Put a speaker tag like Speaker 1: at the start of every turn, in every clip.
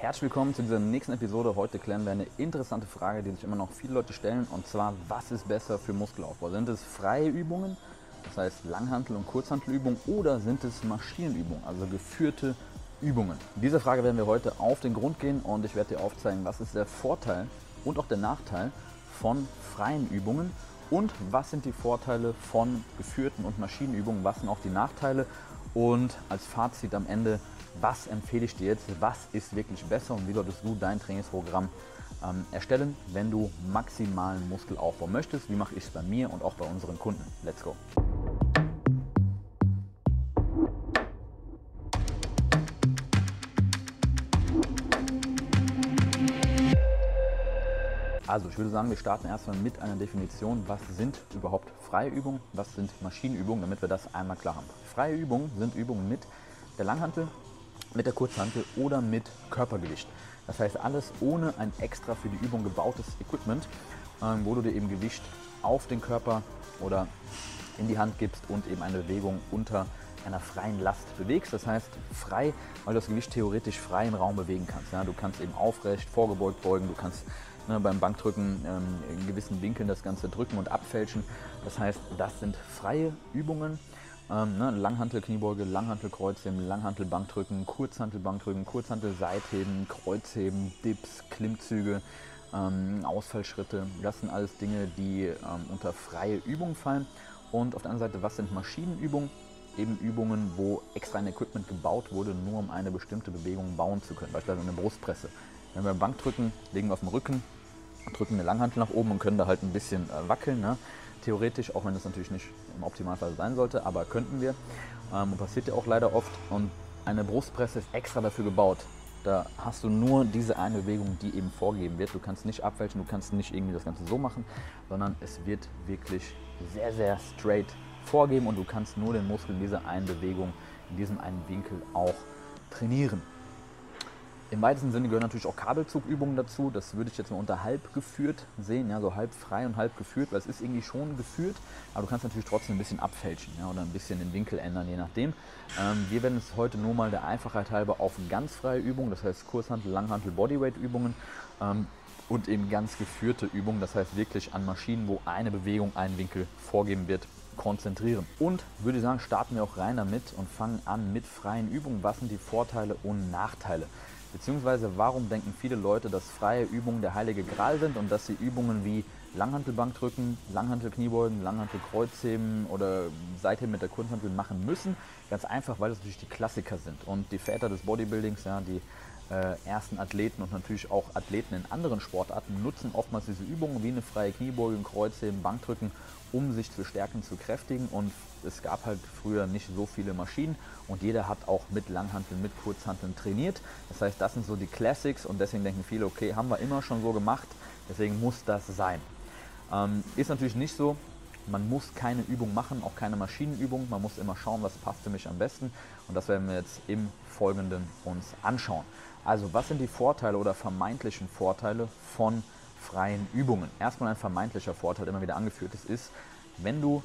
Speaker 1: Herzlich willkommen zu dieser nächsten Episode. Heute klären wir eine interessante Frage, die sich immer noch viele Leute stellen. Und zwar, was ist besser für Muskelaufbau? Sind es freie Übungen, das heißt Langhantel- und Kurzhantelübungen, oder sind es Maschinenübungen, also geführte Übungen? Diese Frage werden wir heute auf den Grund gehen und ich werde dir aufzeigen, was ist der Vorteil und auch der Nachteil von freien Übungen und was sind die Vorteile von geführten und Maschinenübungen, was sind auch die Nachteile und als Fazit am Ende, was empfehle ich dir jetzt, was ist wirklich besser und wie solltest du dein Trainingsprogramm ähm, erstellen, wenn du maximalen Muskelaufbau möchtest. Wie mache ich es bei mir und auch bei unseren Kunden? Let's go! Also ich würde sagen, wir starten erstmal mit einer Definition, was sind überhaupt freie Übungen, was sind Maschinenübungen, damit wir das einmal klar haben. Freie Übungen sind Übungen mit der Langhantel, mit der Kurzhantel oder mit Körpergewicht. Das heißt alles ohne ein extra für die Übung gebautes Equipment, ähm, wo du dir eben Gewicht auf den Körper oder in die Hand gibst und eben eine Bewegung unter einer freien Last bewegst. Das heißt frei, weil du das Gewicht theoretisch frei im Raum bewegen kannst. Ja, du kannst eben aufrecht, vorgebeugt beugen, du kannst ne, beim Bankdrücken ähm, in gewissen Winkeln das Ganze drücken und abfälschen. Das heißt, das sind freie Übungen. Ähm, ne, Langhantel Kniebeuge, Langhantel Kreuzheben, Langhantel Bankdrücken, Kurzhantel Bankdrücken, Kurzhantel Seitheben, Kreuzheben, Dips, Klimmzüge, ähm, Ausfallschritte. Das sind alles Dinge, die ähm, unter freie Übungen fallen. Und auf der anderen Seite, was sind Maschinenübungen? Eben Übungen, wo extra ein Equipment gebaut wurde, nur um eine bestimmte Bewegung bauen zu können. Beispielsweise eine Brustpresse. Wenn wir Bankdrücken, legen wir auf dem Rücken, drücken eine Langhantel nach oben und können da halt ein bisschen äh, wackeln. Ne? Theoretisch, auch wenn das natürlich nicht im Optimalfall sein sollte, aber könnten wir. Ähm, passiert ja auch leider oft. Und eine Brustpresse ist extra dafür gebaut. Da hast du nur diese eine Bewegung, die eben vorgegeben wird. Du kannst nicht abwälzen, du kannst nicht irgendwie das Ganze so machen, sondern es wird wirklich sehr, sehr straight vorgeben und du kannst nur den Muskel in dieser einen Bewegung, in diesem einen Winkel auch trainieren. Im weitesten Sinne gehören natürlich auch Kabelzugübungen dazu. Das würde ich jetzt mal unter halb geführt sehen, ja, so halb frei und halb geführt, weil es ist irgendwie schon geführt, aber du kannst natürlich trotzdem ein bisschen abfälschen ja, oder ein bisschen den Winkel ändern, je nachdem. Ähm, wir werden es heute nur mal der Einfachheit halber auf ganz freie Übungen, das heißt Kurshantel, Langhantel, Bodyweight Übungen ähm, und eben ganz geführte Übungen, das heißt wirklich an Maschinen, wo eine Bewegung einen Winkel vorgeben wird, konzentrieren. Und würde sagen, starten wir auch rein damit und fangen an mit freien Übungen. Was sind die Vorteile und Nachteile? Beziehungsweise warum denken viele Leute, dass freie Übungen der heilige Gral sind und dass sie Übungen wie Langhantelbankdrücken, Langhantelkniebeugen, Langhantelkreuzheben oder Seitheben mit der Kurzhantel machen müssen? Ganz einfach, weil das natürlich die Klassiker sind. Und die Väter des Bodybuildings, ja, die ersten Athleten und natürlich auch Athleten in anderen Sportarten nutzen oftmals diese Übungen wie eine freie Kniebeuge, Kreuzheben, Bankdrücken, um sich zu stärken, zu kräftigen. Und es gab halt früher nicht so viele Maschinen und jeder hat auch mit Langhanteln, mit Kurzhanteln trainiert. Das heißt, das sind so die Classics und deswegen denken viele, okay, haben wir immer schon so gemacht, deswegen muss das sein. Ähm, ist natürlich nicht so. Man muss keine Übung machen, auch keine Maschinenübung. Man muss immer schauen, was passt für mich am besten. Und das werden wir jetzt im Folgenden uns anschauen. Also, was sind die Vorteile oder vermeintlichen Vorteile von freien Übungen? Erstmal ein vermeintlicher Vorteil, der immer wieder angeführt ist, ist, wenn du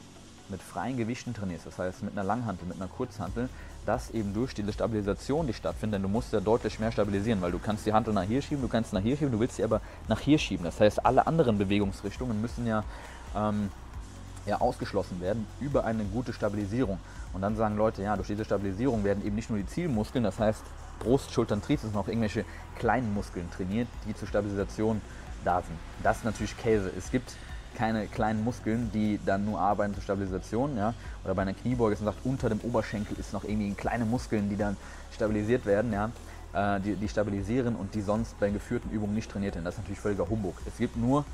Speaker 1: mit freien Gewichten trainierst, das heißt mit einer Langhantel, mit einer Kurzhantel, dass eben durch diese Stabilisation, die stattfindet, denn du musst ja deutlich mehr stabilisieren, weil du kannst die Hantel nach hier schieben, du kannst nach hier schieben, du willst sie aber nach hier schieben. Das heißt, alle anderen Bewegungsrichtungen müssen ja, ähm, ja ausgeschlossen werden über eine gute Stabilisierung. Und dann sagen Leute, ja, durch diese Stabilisierung werden eben nicht nur die Zielmuskeln, das heißt Brust, Schultern, Trizeps, noch irgendwelche kleinen Muskeln trainiert, die zur Stabilisation da sind. Das ist natürlich Käse. Es gibt keine kleinen Muskeln, die dann nur arbeiten zur Stabilisation. Ja? Oder bei einer Kniebeuge ist man sagt, unter dem Oberschenkel ist noch irgendwie kleine Muskeln, die dann stabilisiert werden, ja? Äh, die, die stabilisieren und die sonst bei geführten Übungen nicht trainiert werden. Das ist natürlich völliger Humbug. Es gibt nur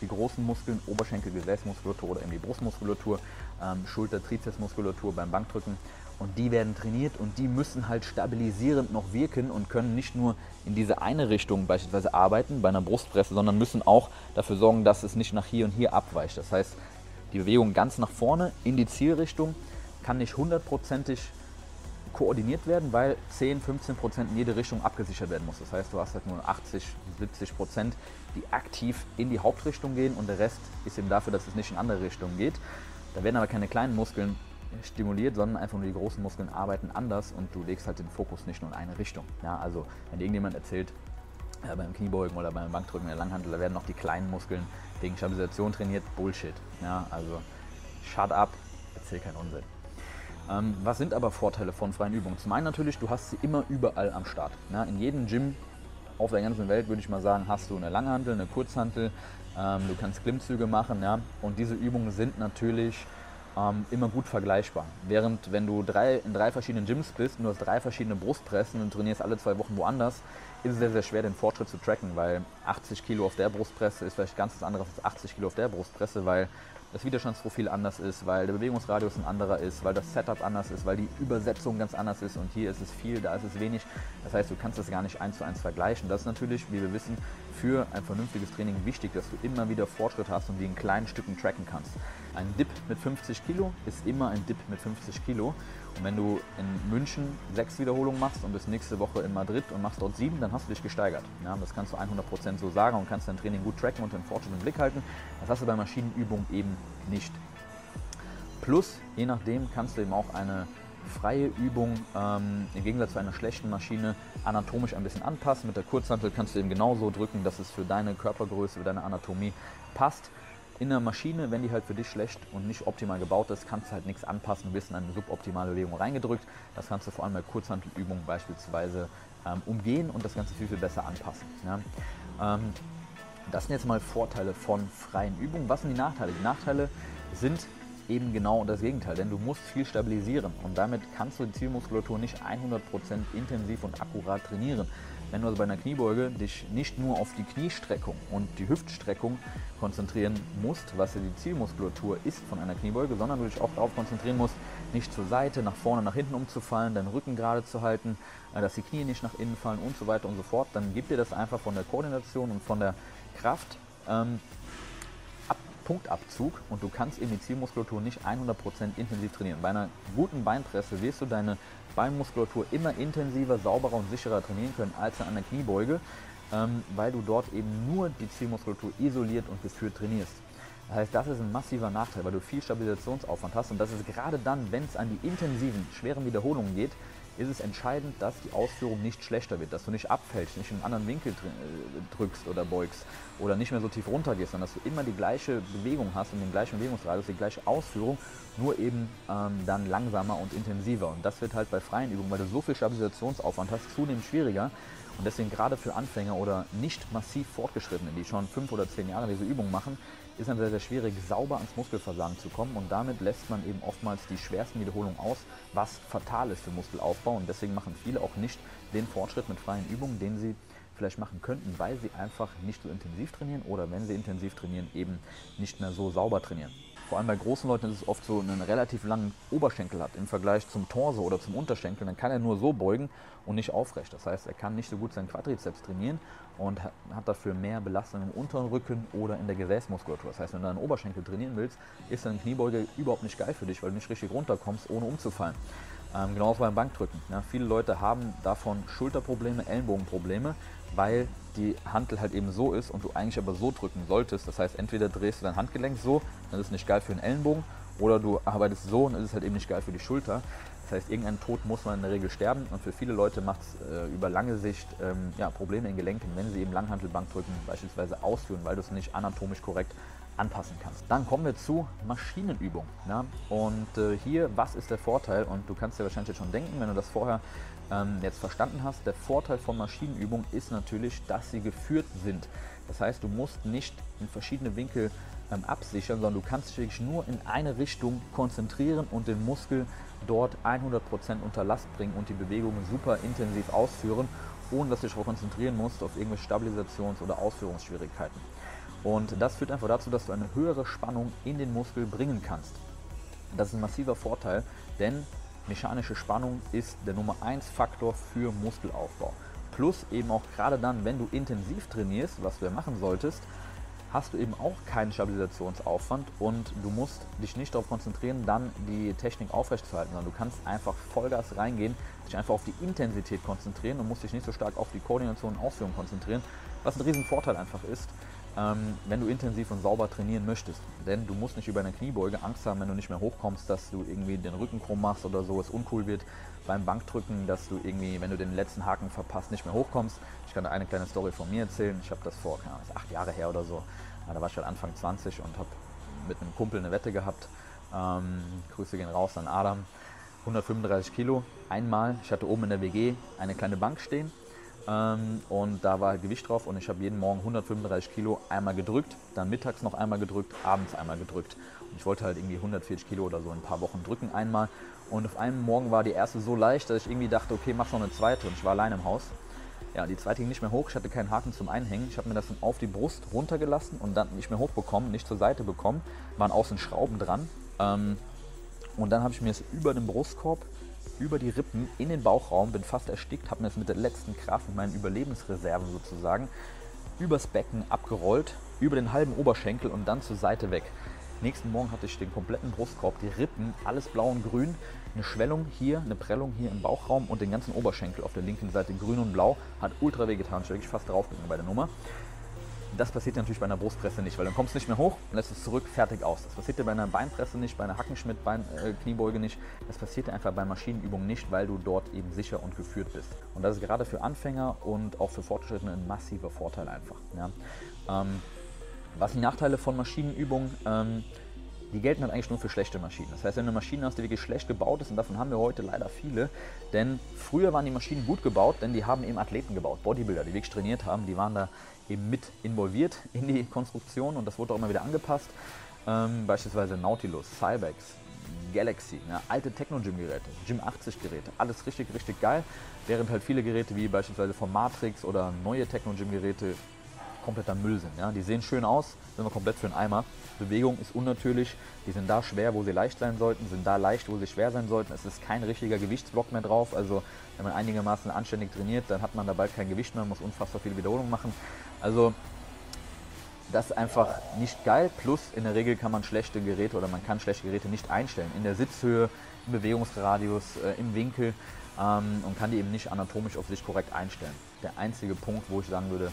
Speaker 1: die großen Muskeln, Oberschenkel, Gesäßmuskulatur oder eben die Brustmuskulatur, ähm, Schulter, Trizepsmuskulatur beim Bankdrücken und die werden trainiert und die müssen halt stabilisierend noch wirken und können nicht nur in diese eine Richtung beispielsweise arbeiten bei einer Brustpresse, sondern müssen auch dafür sorgen, dass es nicht nach hier und hier abweicht. Das heißt, die Bewegung ganz nach vorne in die Zielrichtung kann nicht hundertprozentig koordiniert werden, weil 10, 15 Prozent in jede Richtung abgesichert werden muss. Das heißt, du hast halt nur 80, 70 Prozent, die aktiv in die Hauptrichtung gehen und der Rest ist eben dafür, dass es nicht in andere Richtungen geht. Da werden aber keine kleinen Muskeln stimuliert, sondern einfach nur die großen Muskeln arbeiten anders und du legst halt den Fokus nicht nur in eine Richtung. Ja, also wenn irgendjemand erzählt, äh, beim Kniebeugen oder beim Bankdrücken in der Langhantel, da werden noch die kleinen Muskeln wegen Stabilisation trainiert, Bullshit. Ja, also shut up, erzähl keinen Unsinn. Ähm, was sind aber Vorteile von freien Übungen? Zum einen natürlich, du hast sie immer überall am Start. Ja, in jedem Gym auf der ganzen Welt würde ich mal sagen, hast du eine Langhantel, eine Kurzhantel, ähm, du kannst Klimmzüge machen, ja, und diese Übungen sind natürlich ähm, immer gut vergleichbar. Während wenn du drei, in drei verschiedenen Gyms bist und du hast drei verschiedene Brustpressen und trainierst alle zwei Wochen woanders, ist es sehr, sehr schwer, den Fortschritt zu tracken, weil 80 Kilo auf der Brustpresse ist vielleicht ganz was anderes als 80 Kilo auf der Brustpresse, weil das Widerstandsprofil anders ist, weil der Bewegungsradius ein anderer ist, weil das Setup anders ist, weil die Übersetzung ganz anders ist und hier ist es viel, da ist es wenig. Das heißt, du kannst das gar nicht eins zu eins vergleichen. Das ist natürlich, wie wir wissen, für ein vernünftiges Training wichtig, dass du immer wieder Fortschritt hast und die in kleinen Stücken tracken kannst. Ein Dip mit 50 Kilo ist immer ein Dip mit 50 Kilo. Und wenn du in München sechs Wiederholungen machst und bis nächste Woche in Madrid und machst dort sieben, dann hast du dich gesteigert. Ja, das kannst du 100% so sagen und kannst dein Training gut tracken und den Fortschritt im Blick halten. Das hast du bei Maschinenübungen eben nicht. Plus, je nachdem, kannst du eben auch eine freie Übung ähm, im Gegensatz zu einer schlechten Maschine anatomisch ein bisschen anpassen. Mit der Kurzhantel kannst du eben genauso drücken, dass es für deine Körpergröße, für deine Anatomie passt. In der Maschine, wenn die halt für dich schlecht und nicht optimal gebaut ist, kannst du halt nichts anpassen, wirst in eine suboptimale Bewegung reingedrückt. Das kannst du vor allem bei Kurzhantelübungen beispielsweise ähm, umgehen und das Ganze viel, viel besser anpassen. Ja? Ähm, das sind jetzt mal Vorteile von freien Übungen. Was sind die Nachteile? Die Nachteile sind eben genau das Gegenteil, denn du musst viel stabilisieren und damit kannst du die Zielmuskulatur nicht 100% intensiv und akkurat trainieren. Wenn du also bei einer Kniebeuge dich nicht nur auf die Kniestreckung und die Hüftstreckung konzentrieren musst, was ja die Zielmuskulatur ist von einer Kniebeuge, sondern du dich auch darauf konzentrieren musst, nicht zur Seite, nach vorne, nach hinten umzufallen, deinen Rücken gerade zu halten, äh, dass die Knie nicht nach innen fallen und so weiter und so fort, dann gibt dir das einfach von der Koordination und von der Kraft ähm, Punktabzug und du kannst eben die Zielmuskulatur nicht 100% intensiv trainieren. Bei einer guten Beinpresse wirst du deine Beinmuskulatur immer intensiver, sauberer und sicherer trainieren können als an einer Kniebeuge, ähm, weil du dort eben nur die Zielmuskulatur isoliert und geführt trainierst. Das heißt, das ist ein massiver Nachteil, weil du viel Stabilisationsaufwand hast und das ist gerade dann, wenn es an die intensiven, schweren Wiederholungen geht, ist es entscheidend, dass die Ausführung nicht schlechter wird, dass du nicht abfällst, nicht in einen anderen Winkel äh, drückst oder beugst oder nicht mehr so tief runter gehst, sondern dass du immer die gleiche Bewegung hast und den gleichen Bewegungsradius, die gleiche Ausführung, nur eben ähm, dann langsamer und intensiver. Und das wird halt bei freien Übungen, weil du so viel Stabilisationsaufwand hast, zunehmend schwieriger. Und deswegen gerade für Anfänger oder nicht massiv Fortgeschrittene, die schon fünf oder zehn Jahre diese Übung machen, ist dann sehr, sehr schwierig, sauber ans Muskelversagen zu kommen und damit lässt man eben oftmals die schwersten Wiederholungen aus, was fatal ist für Muskelaufbau und deswegen machen viele auch nicht den Fortschritt mit freien Übungen, den sie vielleicht machen könnten, weil sie einfach nicht so intensiv trainieren oder wenn sie intensiv trainieren, eben nicht mehr so sauber trainieren. Vor allem bei großen Leuten ist es oft so, einen relativ langen Oberschenkel hat im Vergleich zum Torso oder zum Unterschenkel, dann kann er nur so beugen und nicht aufrecht. Das heißt, er kann nicht so gut seinen Quadrizeps trainieren und hat dafür mehr Belastung im unteren Rücken oder in der Gesäßmuskulatur. Das heißt, wenn du deinen Oberschenkel trainieren willst, ist deine Kniebeuge überhaupt nicht geil für dich, weil du nicht richtig runterkommst, ohne umzufallen. Ähm, genauso beim Bankdrücken. Ja, viele Leute haben davon Schulterprobleme, Ellenbogenprobleme, weil die Hantel halt eben so ist und du eigentlich aber so drücken solltest. Das heißt, entweder drehst du dein Handgelenk so, dann ist es nicht geil für den Ellenbogen, oder du arbeitest so und ist es halt eben nicht geil für die Schulter. Das heißt, irgendein Tod muss man in der Regel sterben und für viele Leute macht es äh, über lange Sicht ähm, ja, Probleme in Gelenken, wenn sie eben Langhantelbankdrücken beispielsweise ausführen, weil du es nicht anatomisch korrekt anpassen kannst. Dann kommen wir zu Maschinenübung. Ja? Und äh, hier, was ist der Vorteil? Und du kannst dir wahrscheinlich schon denken, wenn du das vorher ähm, jetzt verstanden hast, der Vorteil von Maschinenübung ist natürlich, dass sie geführt sind. Das heißt, du musst nicht in verschiedene Winkel ähm, absichern, sondern du kannst dich wirklich nur in eine Richtung konzentrieren und den Muskel dort 100% unter Last bringen und die Bewegungen super intensiv ausführen, ohne dass du dich darauf konzentrieren musst auf irgendwelche Stabilisations- oder Ausführungsschwierigkeiten. Und das führt einfach dazu, dass du eine höhere Spannung in den Muskel bringen kannst. Das ist ein massiver Vorteil, denn mechanische Spannung ist der Nummer 1 Faktor für Muskelaufbau. Plus eben auch gerade dann, wenn du intensiv trainierst, was du ja machen solltest, hast du eben auch keinen Stabilisationsaufwand und du musst dich nicht darauf konzentrieren, dann die Technik aufrechtzuerhalten, sondern du kannst einfach Vollgas reingehen, dich einfach auf die Intensität konzentrieren und musst dich nicht so stark auf die Koordination und Ausführung konzentrieren, was ein riesen Vorteil einfach ist, wenn du intensiv und sauber trainieren möchtest. Denn du musst nicht über eine Kniebeuge Angst haben, wenn du nicht mehr hochkommst, dass du irgendwie den Rücken krumm machst oder so, es uncool wird beim Bankdrücken, dass du irgendwie, wenn du den letzten Haken verpasst, nicht mehr hochkommst. Ich kann da eine kleine Story von mir erzählen. Ich habe das vor, keine Ahnung, acht Jahre her oder so. Da war ich halt Anfang 20 und habe mit einem Kumpel eine Wette gehabt. Ähm, Grüße gehen raus an Adam. 135 Kilo einmal. Ich hatte oben in der WG eine kleine Bank stehen ähm, und da war Gewicht drauf und ich habe jeden Morgen 135 Kilo einmal gedrückt, dann mittags noch einmal gedrückt, abends einmal gedrückt. Und ich wollte halt irgendwie 140 Kilo oder so in ein paar Wochen drücken einmal. Und auf einem Morgen war die erste so leicht, dass ich irgendwie dachte, okay, mach noch eine zweite und ich war allein im Haus. Ja, die zweite ging nicht mehr hoch, ich hatte keinen Haken zum Einhängen. Ich habe mir das dann auf die Brust runtergelassen und dann nicht mehr hochbekommen, nicht zur Seite bekommen. Waren außen Schrauben dran. Ähm, und dann habe ich mir es über den Brustkorb, über die Rippen in den Bauchraum, bin fast erstickt, habe mir es mit der letzten Kraft, mit meinen Überlebensreserven sozusagen, übers Becken abgerollt, über den halben Oberschenkel und dann zur Seite weg. Nächsten Morgen hatte ich den kompletten Brustkorb, die Rippen, alles blau und grün, eine Schwellung hier, eine Prellung hier im Bauchraum und den ganzen Oberschenkel auf der linken Seite grün und blau. Hat ultra weh getan, ich bin wirklich fast draufgegangen bei der Nummer. Das passiert natürlich bei einer Brustpresse nicht, weil dann kommst du nicht mehr hoch und lässt es zurück, fertig aus. Das passiert dir bei einer Beinpresse nicht, bei einer Hackenschmidt, Bein, äh, Kniebeuge nicht. Das passiert dir einfach bei Maschinenübungen nicht, weil du dort eben sicher und geführt bist. Und das ist gerade für Anfänger und auch für Fortgeschrittene ein massiver Vorteil einfach. Ja. Ähm, was die Nachteile von Maschinenübungen? Ähm, die gelten halt eigentlich nur für schlechte Maschinen. Das heißt, wenn du eine Maschine hast, die wirklich schlecht gebaut ist, und davon haben wir heute leider viele, denn früher waren die Maschinen gut gebaut, denn die haben eben Athleten gebaut, Bodybuilder, die wirklich trainiert haben, die waren da eben mit involviert in die Konstruktion und das wurde auch immer wieder angepasst. Ähm, beispielsweise Nautilus, Cybex, Galaxy, ja, alte Techno-Gym-Geräte, Gym 80 Geräte, alles richtig, richtig geil. Während halt viele Geräte wie beispielsweise von Matrix oder neue Techno-Gym-Geräte kompletter Müll sind. Ja? Die sehen schön aus, sind wir komplett für einen Eimer. Bewegung ist unnatürlich, die sind da schwer, wo sie leicht sein sollten, sind da leicht, wo sie schwer sein sollten. Es ist kein richtiger Gewichtsblock mehr drauf. Also wenn man einigermaßen anständig trainiert, dann hat man da bald kein Gewicht mehr, muss unfassbar viele Wiederholungen machen. Also das ist einfach nicht geil. Plus in der Regel kann man schlechte Geräte oder man kann schlechte Geräte nicht einstellen. In der Sitzhöhe, im Bewegungsradius, äh, im Winkel ähm, und kann die eben nicht anatomisch auf sich korrekt einstellen. Der einzige Punkt, wo ich sagen würde,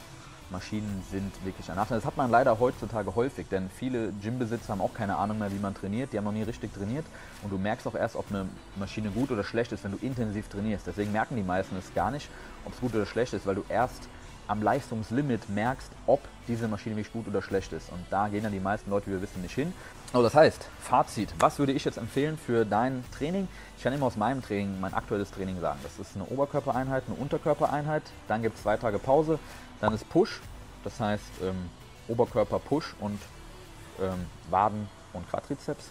Speaker 1: Maschinen sind wirklich ein Nachteil. Das hat man leider heutzutage häufig, denn viele Gymbesitzer haben auch keine Ahnung mehr, wie man trainiert. Die haben noch nie richtig trainiert und du merkst auch erst, ob eine Maschine gut oder schlecht ist, wenn du intensiv trainierst. Deswegen merken die meisten es gar nicht, ob es gut oder schlecht ist, weil du erst am Leistungslimit merkst, ob diese Maschine wirklich gut oder schlecht ist. Und da gehen dann die meisten Leute, wie wir wissen, nicht hin. Also das heißt, Fazit, was würde ich jetzt empfehlen für dein Training? Ich kann immer aus meinem Training, mein aktuelles Training sagen. Das ist eine Oberkörpereinheit, eine Unterkörpereinheit, dann gibt es zwei Tage Pause, dann ist Push, das heißt ähm, Oberkörper Push und ähm, Waden und Quadrizeps.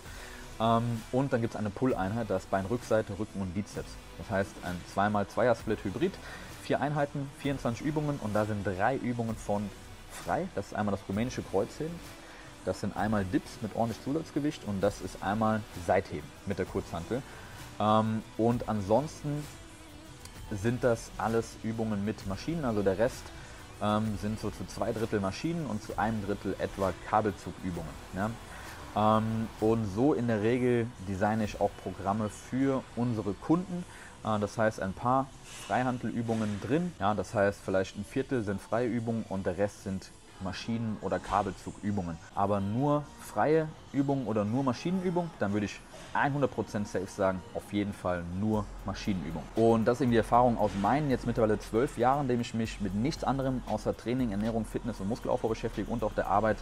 Speaker 1: Ähm, und dann gibt es eine Pull-Einheit, das ist Beinrückseite, Rücken und Bizeps. Das heißt ein 2x2er-Split Hybrid, vier Einheiten, 24 Übungen und da sind drei Übungen von frei. Das ist einmal das rumänische Kreuzheben, das sind einmal Dips mit ordentlich Zusatzgewicht und das ist einmal Seitheben mit der Kurzhantel. Ähm, und ansonsten sind das alles Übungen mit Maschinen, also der Rest ähm, sind so zu zwei Drittel Maschinen und zu einem Drittel etwa Kabelzugübungen. Ja? Ähm, und so in der Regel designe ich auch Programme für unsere Kunden. Äh, das heißt, ein paar Freihandelübungen drin. Ja, das heißt, vielleicht ein Viertel sind freie Übungen und der Rest sind Maschinen- oder Kabelzugübungen. Aber nur freie Übungen oder nur Maschinenübungen, dann würde ich 100% safe sagen, auf jeden Fall nur Maschinenübungen. Und das ist eben die Erfahrung aus meinen jetzt mittlerweile zwölf Jahren, in dem ich mich mit nichts anderem außer Training, Ernährung, Fitness und Muskelaufbau beschäftige und auch der Arbeit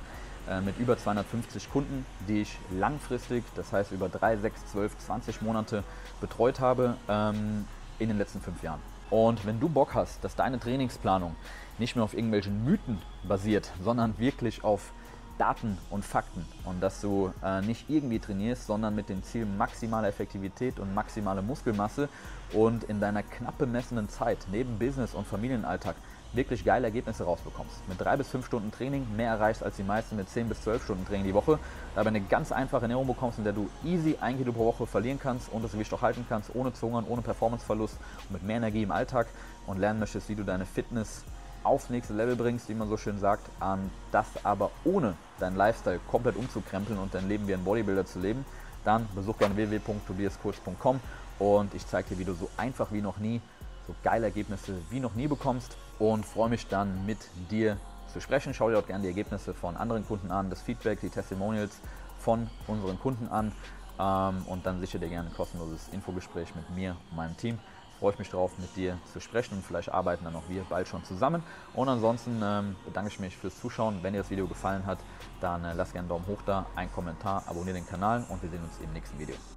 Speaker 1: äh, mit über 250 Kunden, die ich langfristig, das heißt über 3, 6, 12, 20 Monate betreut habe ähm, in den letzten fünf Jahren. Und wenn du Bock hast, dass deine Trainingsplanung nicht mehr auf irgendwelchen Mythen basiert, sondern wirklich auf Daten und Fakten und dass du äh, nicht irgendwie trainierst, sondern mit dem Ziel maximale Effektivität und maximale Muskelmasse und in deiner knapp bemessenen Zeit neben Business und Familienalltag wirklich geile Ergebnisse rausbekommst. Mit drei bis fünf Stunden Training mehr erreichst als die meisten mit zehn bis zwölf Stunden Training die Woche, dabei eine ganz einfache Ernährung bekommst, in der du easy ein Kilo pro Woche verlieren kannst und das Gewicht auch halten kannst, ohne zu hungern, ohne Performanceverlust und mit mehr Energie im Alltag und lernen möchtest, wie du deine Fitness aufs nächste Level bringst, wie man so schön sagt, an das aber ohne deinen Lifestyle komplett umzukrempeln und dein Leben wie ein Bodybuilder zu leben, dann besuch gerne www.tobiaskurs.com und ich zeige dir, wie du so einfach wie noch nie so geile Ergebnisse wie noch nie bekommst und freue mich dann mit dir zu sprechen. Schau dir dort gerne die Ergebnisse von anderen Kunden an, das Feedback, die Testimonials von unseren Kunden an ähm, und dann sicher dir gerne ein kostenloses Infogespräch mit mir und meinem Team. Freue ich mich darauf, mit dir zu sprechen und vielleicht arbeiten dann auch wir bald schon zusammen. Und ansonsten ähm, bedanke ich mich fürs Zuschauen. Wenn dir das Video gefallen hat, dann äh, lass gerne einen Daumen hoch da, einen Kommentar, abonniere den Kanal und wir sehen uns im nächsten Video.